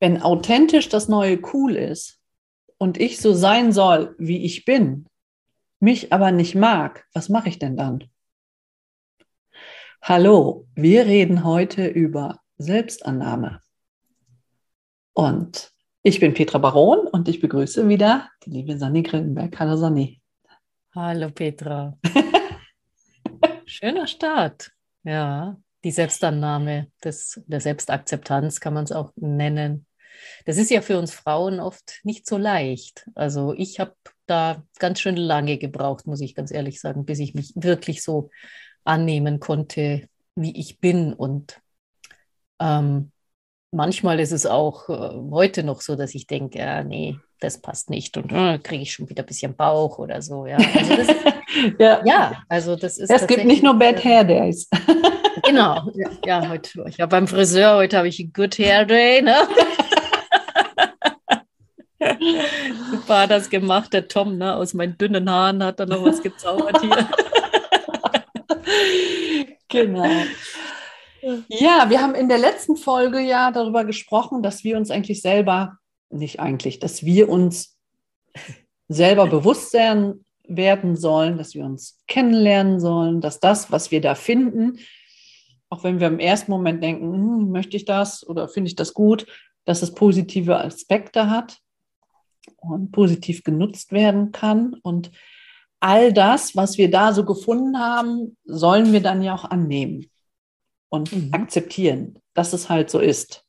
Wenn authentisch das neue cool ist und ich so sein soll, wie ich bin, mich aber nicht mag, was mache ich denn dann? Hallo, wir reden heute über Selbstannahme. Und ich bin Petra Baron und ich begrüße wieder die liebe Sanni Grillenberg. Hallo Sanni. Hallo Petra. Schöner Start. Ja, die Selbstannahme, des, der Selbstakzeptanz kann man es auch nennen. Das ist ja für uns Frauen oft nicht so leicht. Also ich habe da ganz schön lange gebraucht, muss ich ganz ehrlich sagen, bis ich mich wirklich so annehmen konnte, wie ich bin. Und ähm, manchmal ist es auch äh, heute noch so, dass ich denke, ja, nee, das passt nicht und äh, kriege ich schon wieder ein bisschen Bauch oder so. Ja, also das, ja. ja. also das ist. Es gibt nicht nur Bad Hair Days. genau, ja, heute, ich beim Friseur, heute habe ich einen Good Hair Day. Ne? Super hat das gemacht, der Tom, ne? aus meinen dünnen Haaren hat er noch was gezaubert hier. genau. Ja, wir haben in der letzten Folge ja darüber gesprochen, dass wir uns eigentlich selber, nicht eigentlich, dass wir uns selber bewusst werden sollen, dass wir uns kennenlernen sollen, dass das, was wir da finden, auch wenn wir im ersten Moment denken, hm, möchte ich das oder finde ich das gut, dass es positive Aspekte hat und positiv genutzt werden kann. Und all das, was wir da so gefunden haben, sollen wir dann ja auch annehmen und mhm. akzeptieren, dass es halt so ist.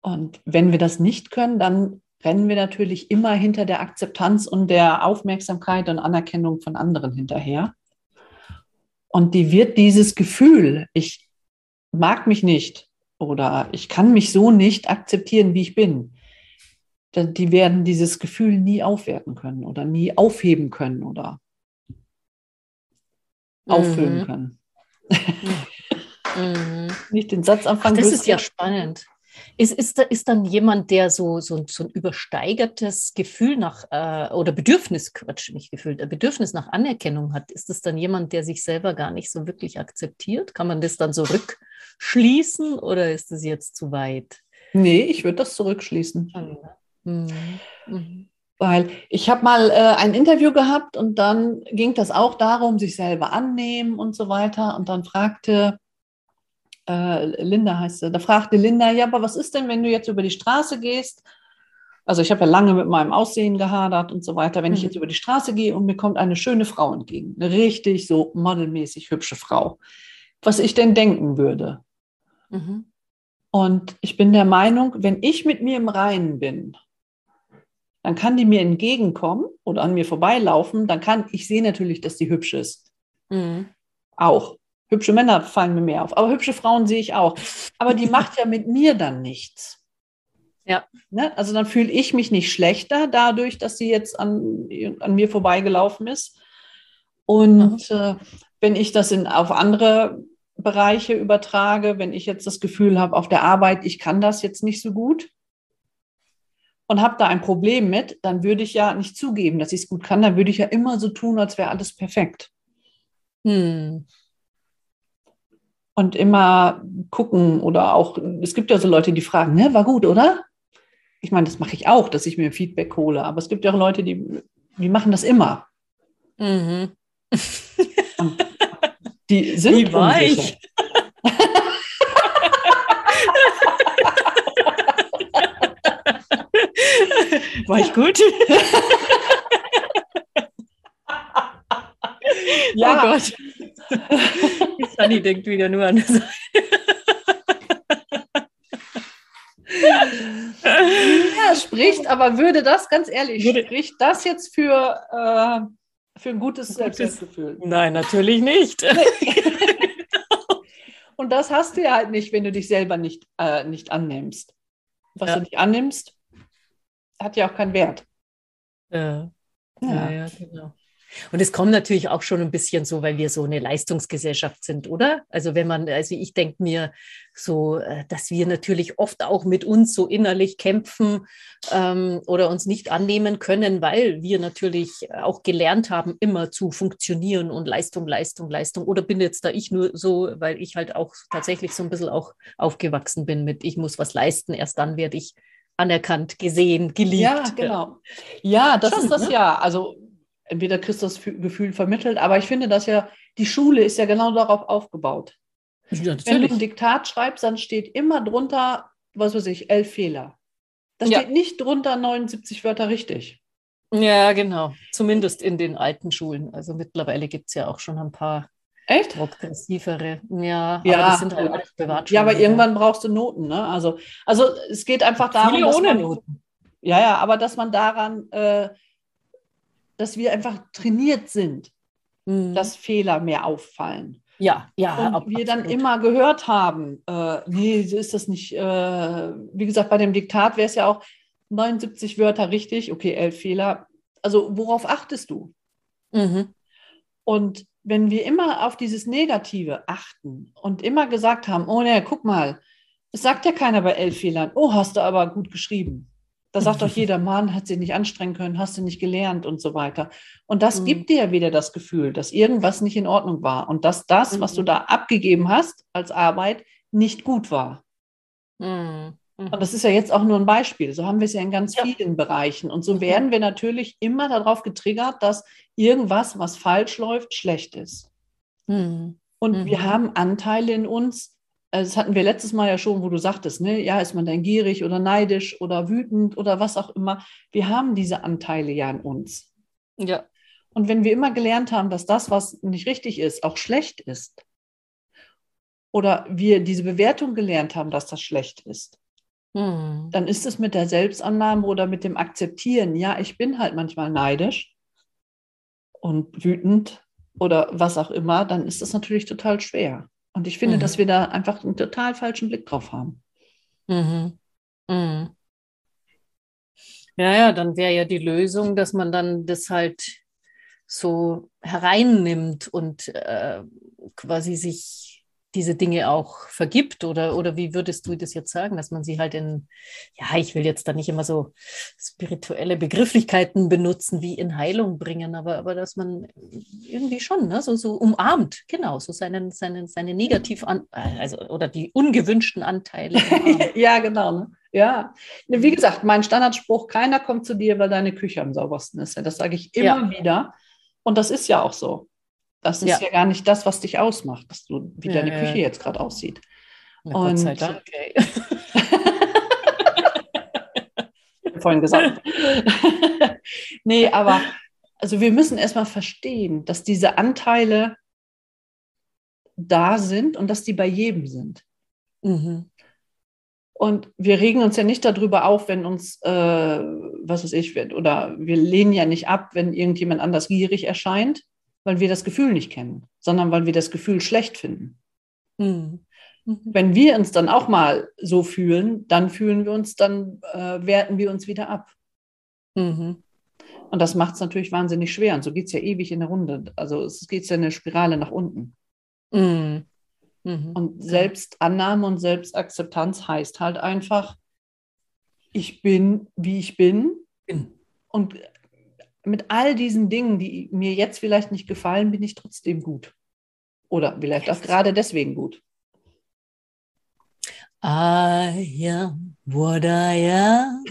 Und wenn wir das nicht können, dann rennen wir natürlich immer hinter der Akzeptanz und der Aufmerksamkeit und Anerkennung von anderen hinterher. Und die wird dieses Gefühl, ich mag mich nicht oder ich kann mich so nicht akzeptieren, wie ich bin, die werden dieses Gefühl nie aufwerten können oder nie aufheben können oder mhm. auffüllen können. Mhm. Nicht den Satz anfangen. Ach, das ist ja spannend. Ist, ist, ist dann jemand, der so, so, so ein übersteigertes Gefühl nach, äh, oder Bedürfnis, Quatsch, nicht Gefühl, äh, Bedürfnis nach Anerkennung hat, ist das dann jemand, der sich selber gar nicht so wirklich akzeptiert? Kann man das dann so rückschließen oder ist das jetzt zu weit? Nee, ich würde das zurückschließen. Mhm. Mhm. Weil ich habe mal äh, ein Interview gehabt und dann ging das auch darum, sich selber annehmen und so weiter. Und dann fragte äh, Linda heißt sie, da fragte Linda, ja, aber was ist denn, wenn du jetzt über die Straße gehst? Also ich habe ja lange mit meinem Aussehen gehadert und so weiter. Wenn mhm. ich jetzt über die Straße gehe und mir kommt eine schöne Frau entgegen, eine richtig so modelmäßig hübsche Frau, was ich denn denken würde. Mhm. Und ich bin der Meinung, wenn ich mit mir im Reinen bin, dann kann die mir entgegenkommen oder an mir vorbeilaufen, dann kann ich sehe natürlich, dass die hübsch ist. Mhm. Auch. Hübsche Männer fallen mir mehr auf, aber hübsche Frauen sehe ich auch. Aber die macht ja mit mir dann nichts. Ja. Ne? Also dann fühle ich mich nicht schlechter dadurch, dass sie jetzt an, an mir vorbeigelaufen ist. Und mhm. äh, wenn ich das in, auf andere Bereiche übertrage, wenn ich jetzt das Gefühl habe, auf der Arbeit, ich kann das jetzt nicht so gut und habe da ein Problem mit, dann würde ich ja nicht zugeben, dass ich es gut kann. Dann würde ich ja immer so tun, als wäre alles perfekt. Hm und immer gucken oder auch, es gibt ja so Leute, die fragen, ne, war gut, oder? Ich meine, das mache ich auch, dass ich mir Feedback hole, aber es gibt ja auch Leute, die, die machen das immer. Mhm. die sind Wie weich. War ich gut? ja. Oh Gott. Sunny denkt wieder nur an das. ja, spricht, aber würde das, ganz ehrlich, spricht das jetzt für, äh, für ein gutes Selbstwertgefühl? Nein, natürlich nicht. Und das hast du ja halt nicht, wenn du dich selber nicht, äh, nicht annimmst. Was ja. du nicht annimmst, hat ja auch keinen Wert. Ja, ja, ja genau. Und es kommt natürlich auch schon ein bisschen so, weil wir so eine Leistungsgesellschaft sind, oder? Also wenn man, also ich denke mir so, äh, dass wir natürlich oft auch mit uns so innerlich kämpfen ähm, oder uns nicht annehmen können, weil wir natürlich auch gelernt haben, immer zu funktionieren und Leistung, Leistung, Leistung. Oder bin jetzt da ich nur so, weil ich halt auch tatsächlich so ein bisschen auch aufgewachsen bin mit, ich muss was leisten, erst dann werde ich anerkannt, gesehen, geliebt. Ja, genau. Ja, das Schon, ist das ne? ja. Also entweder kriegst du das Gefühl vermittelt, aber ich finde, dass ja die Schule ist ja genau darauf aufgebaut. Ja, Wenn du ein Diktat schreibst, dann steht immer drunter, was weiß ich, elf Fehler. Da ja. steht nicht drunter 79 Wörter richtig. Ja, genau. Zumindest in den alten Schulen. Also mittlerweile gibt es ja auch schon ein paar Echt? Progressivere. Ja, ja, aber das sind halt Privatschulen. Ja, aber irgendwann brauchst du Noten. Ne? Also, also es geht einfach darum, Viele ohne man, Noten. Ja, ja, aber dass man daran äh, dass wir einfach trainiert sind, mhm. dass Fehler mehr auffallen. Ja, ja. Und ab, wir dann immer gehört haben, äh, nee, so ist das nicht. Äh, wie gesagt, bei dem Diktat wäre es ja auch 79 Wörter richtig, okay, elf Fehler. Also worauf achtest du? Mhm. Und wenn wir immer auf dieses Negative achten und immer gesagt haben, oh ne, guck mal, es sagt ja keiner bei elf Fehlern, oh, hast du aber gut geschrieben. Da sagt doch jeder, Mann, hat sie nicht anstrengen können, hast du nicht gelernt und so weiter. Und das mhm. gibt dir ja wieder das Gefühl, dass irgendwas nicht in Ordnung war und dass das, mhm. was du mhm. da abgegeben hast als Arbeit, nicht gut war. Mhm. Und das ist ja jetzt auch nur ein Beispiel. So haben wir es ja in ganz ja. vielen Bereichen. Und so mhm. werden wir natürlich immer darauf getriggert, dass irgendwas, was falsch läuft, schlecht ist. Mhm. Und wir haben Anteile in uns, also das hatten wir letztes Mal ja schon, wo du sagtest, ne, ja, ist man dann gierig oder neidisch oder wütend oder was auch immer. Wir haben diese Anteile ja in uns. Ja. Und wenn wir immer gelernt haben, dass das, was nicht richtig ist, auch schlecht ist, oder wir diese Bewertung gelernt haben, dass das schlecht ist, hm. dann ist es mit der Selbstannahme oder mit dem Akzeptieren, ja, ich bin halt manchmal neidisch und wütend oder was auch immer, dann ist das natürlich total schwer. Und ich finde, mhm. dass wir da einfach einen total falschen Blick drauf haben. Mhm. Mhm. Ja, ja, dann wäre ja die Lösung, dass man dann das halt so hereinnimmt und äh, quasi sich diese Dinge auch vergibt oder, oder wie würdest du das jetzt sagen, dass man sie halt in, ja, ich will jetzt da nicht immer so spirituelle Begrifflichkeiten benutzen, wie in Heilung bringen, aber, aber dass man irgendwie schon, ne, so, so umarmt, genau, so seinen, seinen, seine negativ an, also oder die ungewünschten Anteile. ja, genau, ne? Ja, wie gesagt, mein Standardspruch, keiner kommt zu dir, weil deine Küche am saubersten ist. Das sage ich immer ja. wieder. Und das ist ja auch so. Das ist ja. ja, gar nicht das, was dich ausmacht, dass du, wie ja, deine ja. Küche jetzt gerade aussieht. Und, Gott sei Dank. Okay. vorhin gesagt. nee, aber also wir müssen erstmal verstehen, dass diese Anteile da sind und dass die bei jedem sind. Mhm. Und wir regen uns ja nicht darüber auf, wenn uns, äh, was weiß ich, oder wir lehnen ja nicht ab, wenn irgendjemand anders gierig erscheint, weil wir das Gefühl nicht kennen, sondern weil wir das Gefühl schlecht finden. Mhm. Mhm. Wenn wir uns dann auch mal so fühlen, dann fühlen wir uns, dann äh, werten wir uns wieder ab. Mhm. Und das macht es natürlich wahnsinnig schwer. Und so geht es ja ewig in der Runde. Also es geht ja eine Spirale nach unten. Mhm. Mhm. Und Selbstannahme und Selbstakzeptanz heißt halt einfach, ich bin, wie ich bin. bin. Und mit all diesen Dingen, die mir jetzt vielleicht nicht gefallen, bin ich trotzdem gut. Oder vielleicht auch gerade deswegen gut. I am what I am.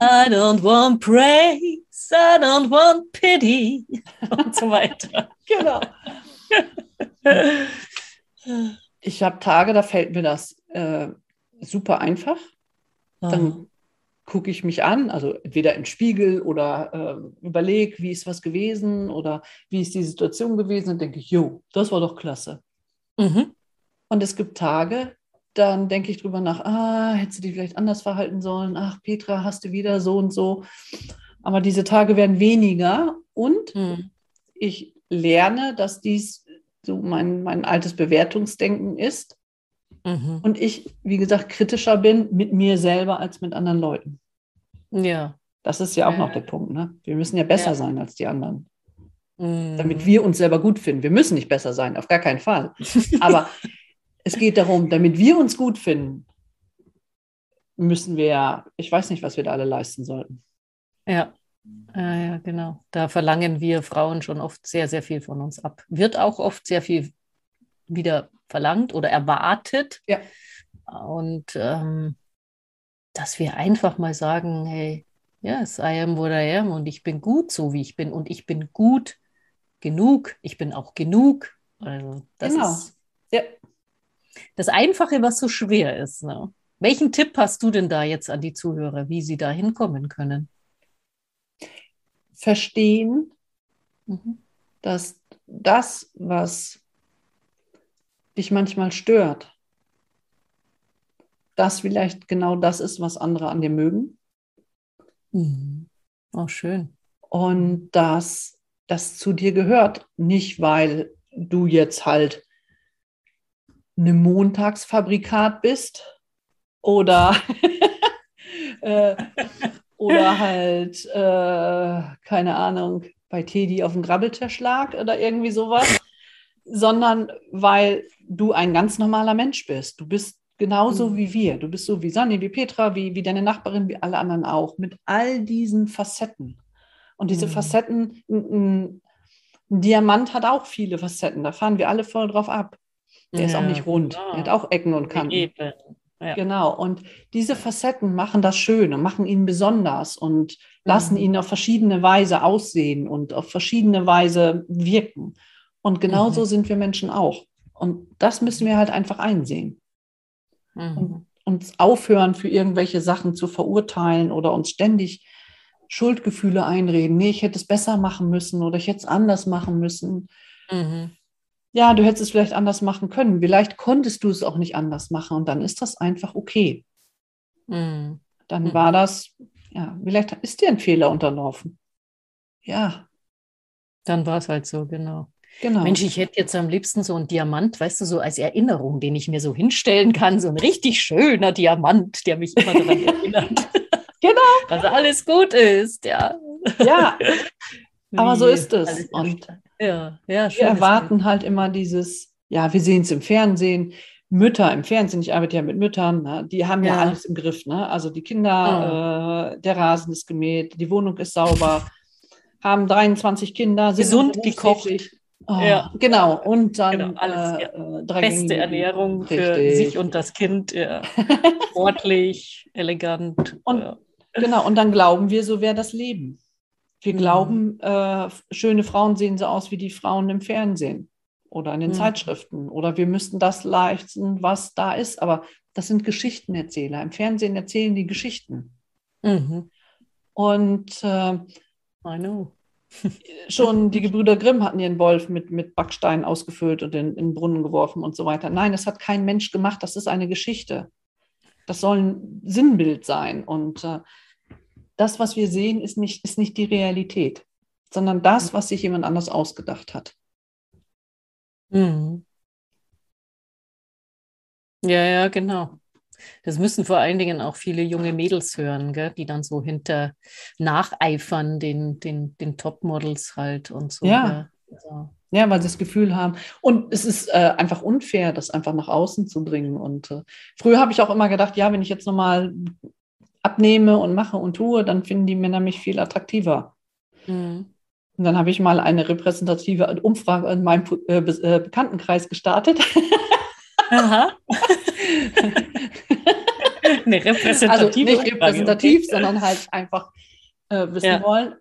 I don't want praise. I don't want pity. Und so weiter. genau. Ich habe Tage, da fällt mir das äh, super einfach. Dann gucke ich mich an, also entweder im Spiegel oder äh, überlege, wie ist was gewesen oder wie ist die Situation gewesen und denke ich, jo, das war doch klasse. Mhm. Und es gibt Tage, dann denke ich drüber nach, ah, hättest du dich vielleicht anders verhalten sollen, ach, Petra, hast du wieder so und so. Aber diese Tage werden weniger und mhm. ich lerne, dass dies so mein, mein altes Bewertungsdenken ist Mhm. Und ich, wie gesagt, kritischer bin mit mir selber als mit anderen Leuten. Ja. Das ist ja auch ja. noch der Punkt. Ne? Wir müssen ja besser ja. sein als die anderen. Mhm. Damit wir uns selber gut finden. Wir müssen nicht besser sein, auf gar keinen Fall. Aber es geht darum, damit wir uns gut finden, müssen wir, ich weiß nicht, was wir da alle leisten sollten. Ja, ja, ja, genau. Da verlangen wir Frauen schon oft sehr, sehr viel von uns ab. Wird auch oft sehr viel wieder verlangt oder erwartet. Ja. Und ähm, dass wir einfach mal sagen, hey, yes, I am what I am und ich bin gut so, wie ich bin und ich bin gut genug, ich bin auch genug. Also das genau. ist ja. das Einfache, was so schwer ist. Ne? Welchen Tipp hast du denn da jetzt an die Zuhörer, wie sie da hinkommen können? Verstehen, mhm. dass das, was dich manchmal stört, das vielleicht genau das ist, was andere an dir mögen. Mhm. Oh, schön. Und dass das zu dir gehört. Nicht, weil du jetzt halt eine Montagsfabrikat bist oder, äh, oder halt, äh, keine Ahnung, bei Teddy auf dem Grabbeltisch lag oder irgendwie sowas, sondern weil du ein ganz normaler Mensch bist. Du bist genauso mhm. wie wir. Du bist so wie Sanni, wie Petra, wie, wie deine Nachbarin, wie alle anderen auch, mit all diesen Facetten. Und diese mhm. Facetten, ein, ein, Diamant hat auch viele Facetten, da fahren wir alle voll drauf ab. Der ja, ist auch nicht rund, genau. der hat auch Ecken und Kanten. Ja. Genau, und diese Facetten machen das schön und machen ihn besonders und lassen mhm. ihn auf verschiedene Weise aussehen und auf verschiedene Weise wirken. Und genauso mhm. sind wir Menschen auch. Und das müssen wir halt einfach einsehen. Mhm. Und uns aufhören, für irgendwelche Sachen zu verurteilen oder uns ständig Schuldgefühle einreden. Nee, ich hätte es besser machen müssen oder ich hätte es anders machen müssen. Mhm. Ja, du hättest es vielleicht anders machen können. Vielleicht konntest du es auch nicht anders machen und dann ist das einfach okay. Mhm. Dann mhm. war das, ja, vielleicht ist dir ein Fehler unterlaufen. Ja. Dann war es halt so, genau. Genau. Mensch, ich hätte jetzt am liebsten so einen Diamant, weißt du, so als Erinnerung, den ich mir so hinstellen kann, so ein richtig schöner Diamant, der mich immer daran erinnert. genau. Dass alles gut ist, ja. Ja, aber so ist es. Und ja, ja, wir erwarten halt immer dieses, ja, wir sehen es im Fernsehen, Mütter im Fernsehen, ich arbeite ja mit Müttern, ne, die haben ja. ja. alles im Griff. Ne? Also die Kinder, äh, der Rasen ist gemäht, die Wohnung ist sauber, haben 23 Kinder, sind gesund gekocht. Oh, ja. Genau, und dann genau, alles, äh, ja. äh, beste Ernährung Richtig. für sich und das Kind, ja. sportlich, elegant. Und, ja. Genau, und dann glauben wir, so wäre das Leben. Wir mhm. glauben, äh, schöne Frauen sehen so aus wie die Frauen im Fernsehen oder in den mhm. Zeitschriften oder wir müssten das leisten, was da ist. Aber das sind Geschichtenerzähler. Im Fernsehen erzählen die Geschichten. Mhm. Und äh, I know schon die Gebrüder Grimm hatten ihren Wolf mit, mit Backsteinen ausgefüllt und in, in den Brunnen geworfen und so weiter. Nein, das hat kein Mensch gemacht, das ist eine Geschichte. Das soll ein Sinnbild sein. Und äh, das, was wir sehen, ist nicht, ist nicht die Realität, sondern das, was sich jemand anders ausgedacht hat. Mhm. Ja, ja, genau. Das müssen vor allen Dingen auch viele junge Mädels hören, gell, die dann so hinter nacheifern, den, den, den Topmodels halt und so. Ja. Also. Ja, weil sie das Gefühl haben. Und es ist äh, einfach unfair, das einfach nach außen zu bringen. Und äh, früher habe ich auch immer gedacht, ja, wenn ich jetzt nochmal abnehme und mache und tue, dann finden die Männer mich viel attraktiver. Mhm. Und dann habe ich mal eine repräsentative Umfrage in meinem äh, äh Bekanntenkreis gestartet. Aha. Eine repräsentative also nicht repräsentativ, okay. sondern halt einfach äh, wissen ja. wollen.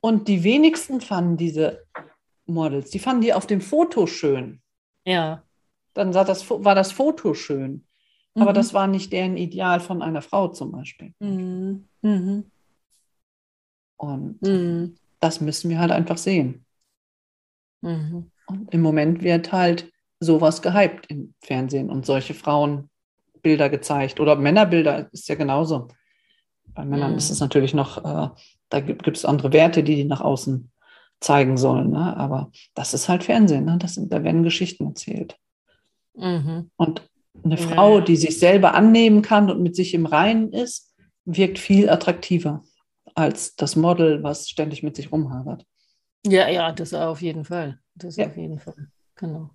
Und die wenigsten fanden diese Models, die fanden die auf dem Foto schön. Ja. Dann das, war das Foto schön. Mhm. Aber das war nicht deren Ideal von einer Frau zum Beispiel. Mhm. Mhm. Und mhm. das müssen wir halt einfach sehen. Mhm. Und im Moment wird halt sowas gehypt im Fernsehen und solche Frauenbilder gezeigt. Oder Männerbilder ist ja genauso. Bei Männern mhm. ist es natürlich noch, äh, da gibt es andere Werte, die die nach außen zeigen sollen. Ne? Aber das ist halt Fernsehen, ne? das da werden Geschichten erzählt. Mhm. Und eine Frau, die sich selber annehmen kann und mit sich im Reinen ist, wirkt viel attraktiver als das Model, was ständig mit sich rumhadert. Ja, ja, das auf jeden Fall. Das ja. auf jeden Fall. Genau.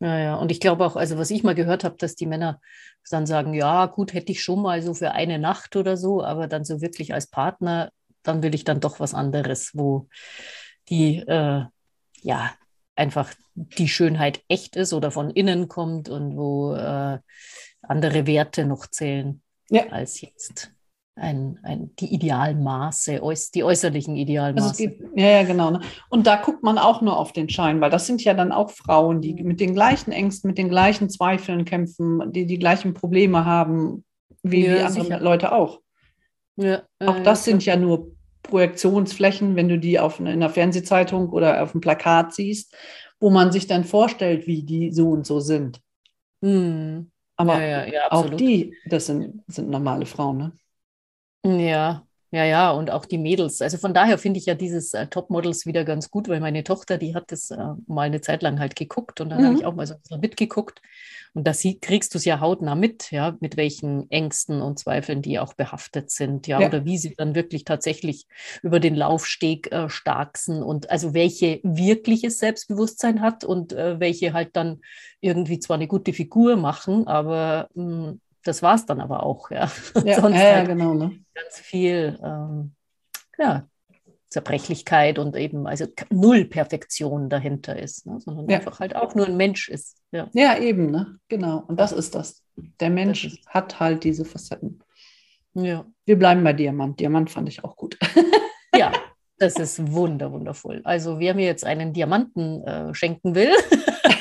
Ja, ja. Und ich glaube auch, also was ich mal gehört habe, dass die Männer dann sagen, ja, gut, hätte ich schon mal so für eine Nacht oder so, aber dann so wirklich als Partner, dann will ich dann doch was anderes, wo die, äh, ja, einfach die Schönheit echt ist oder von innen kommt und wo äh, andere Werte noch zählen ja. als jetzt ein, ein, die Idealmaße, die äußerlichen Idealmaße. Also gibt, ja, ja, genau. Ne? Und da guckt man auch nur auf den Schein, weil das sind ja dann auch Frauen, die mit den gleichen Ängsten, mit den gleichen Zweifeln kämpfen, die die gleichen Probleme haben, wie, ja, wie andere sicher. Leute auch. Ja, auch äh, das sind ja nur Projektionsflächen, wenn du die auf, in einer Fernsehzeitung oder auf einem Plakat siehst, wo man sich dann vorstellt, wie die so und so sind. Hm. Aber ja, ja, auch die, das sind, sind normale Frauen, ne? Ja, ja, ja, und auch die Mädels. Also von daher finde ich ja dieses äh, Topmodels wieder ganz gut, weil meine Tochter, die hat das äh, mal eine Zeit lang halt geguckt und dann mhm. habe ich auch mal so ein bisschen mitgeguckt. Und da sie, kriegst du es ja hautnah mit, ja, mit welchen Ängsten und Zweifeln die auch behaftet sind, ja, ja. oder wie sie dann wirklich tatsächlich über den Laufsteg äh, starksen und also welche wirkliches Selbstbewusstsein hat und äh, welche halt dann irgendwie zwar eine gute Figur machen, aber mh, hm, das war es dann aber auch, ja. Ja, Sonst ja, halt genau. Ne? Ganz viel, ähm, ja, Zerbrechlichkeit und eben also null Perfektion dahinter ist, ne? sondern ja. einfach halt auch nur ein Mensch ist. Ja, ja eben, ne? genau. Und das ist das. Der Mensch das hat halt diese Facetten. Ja. Wir bleiben bei Diamant. Diamant fand ich auch gut. ja, das ist wunder, wundervoll. Also wer mir jetzt einen Diamanten äh, schenken will,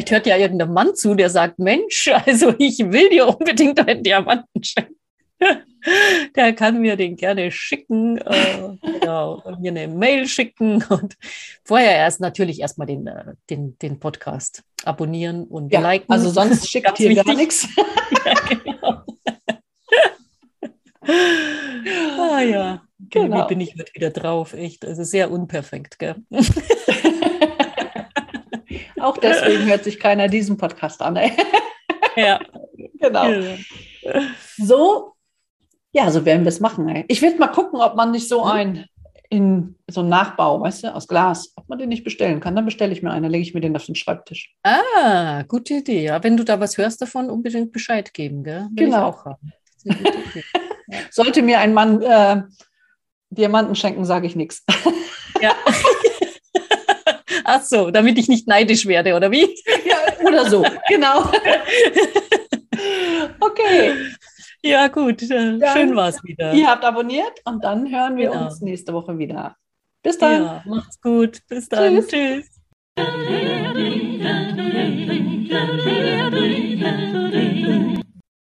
vielleicht hört ja irgendein Mann zu, der sagt, Mensch, also ich will dir unbedingt einen Diamanten schenken. der kann mir den gerne schicken, äh, genau, mir eine Mail schicken und vorher erst natürlich erstmal den, äh, den, den Podcast abonnieren und ja, liken. Also sonst schickt ihr gar nichts. ja, genau. ah ja, genau. wie bin ich heute wieder drauf, echt. Also sehr unperfekt, gell? Auch deswegen hört sich keiner diesen Podcast an. Ey. ja, genau. So ja, so werden wir es machen. Ey. Ich werde mal gucken, ob man nicht so mhm. ein in so einen Nachbau, weißt du, aus Glas, ob man den nicht bestellen kann. Dann bestelle ich mir einen, dann lege ich mir den auf den Schreibtisch. Ah, gute Idee. Ja, wenn du da was hörst davon, unbedingt Bescheid geben, gell? Will genau. Sollte mir ein Mann äh, Diamanten schenken, sage ich nichts. Ja. Ach so, damit ich nicht neidisch werde, oder wie? Ja, oder so, genau. Okay. Ja, gut. Dann, Schön war es wieder. Ihr habt abonniert und dann hören wir genau. uns nächste Woche wieder. Bis dann. Ja, macht's gut. Bis dann. Tschüss. Tschüss.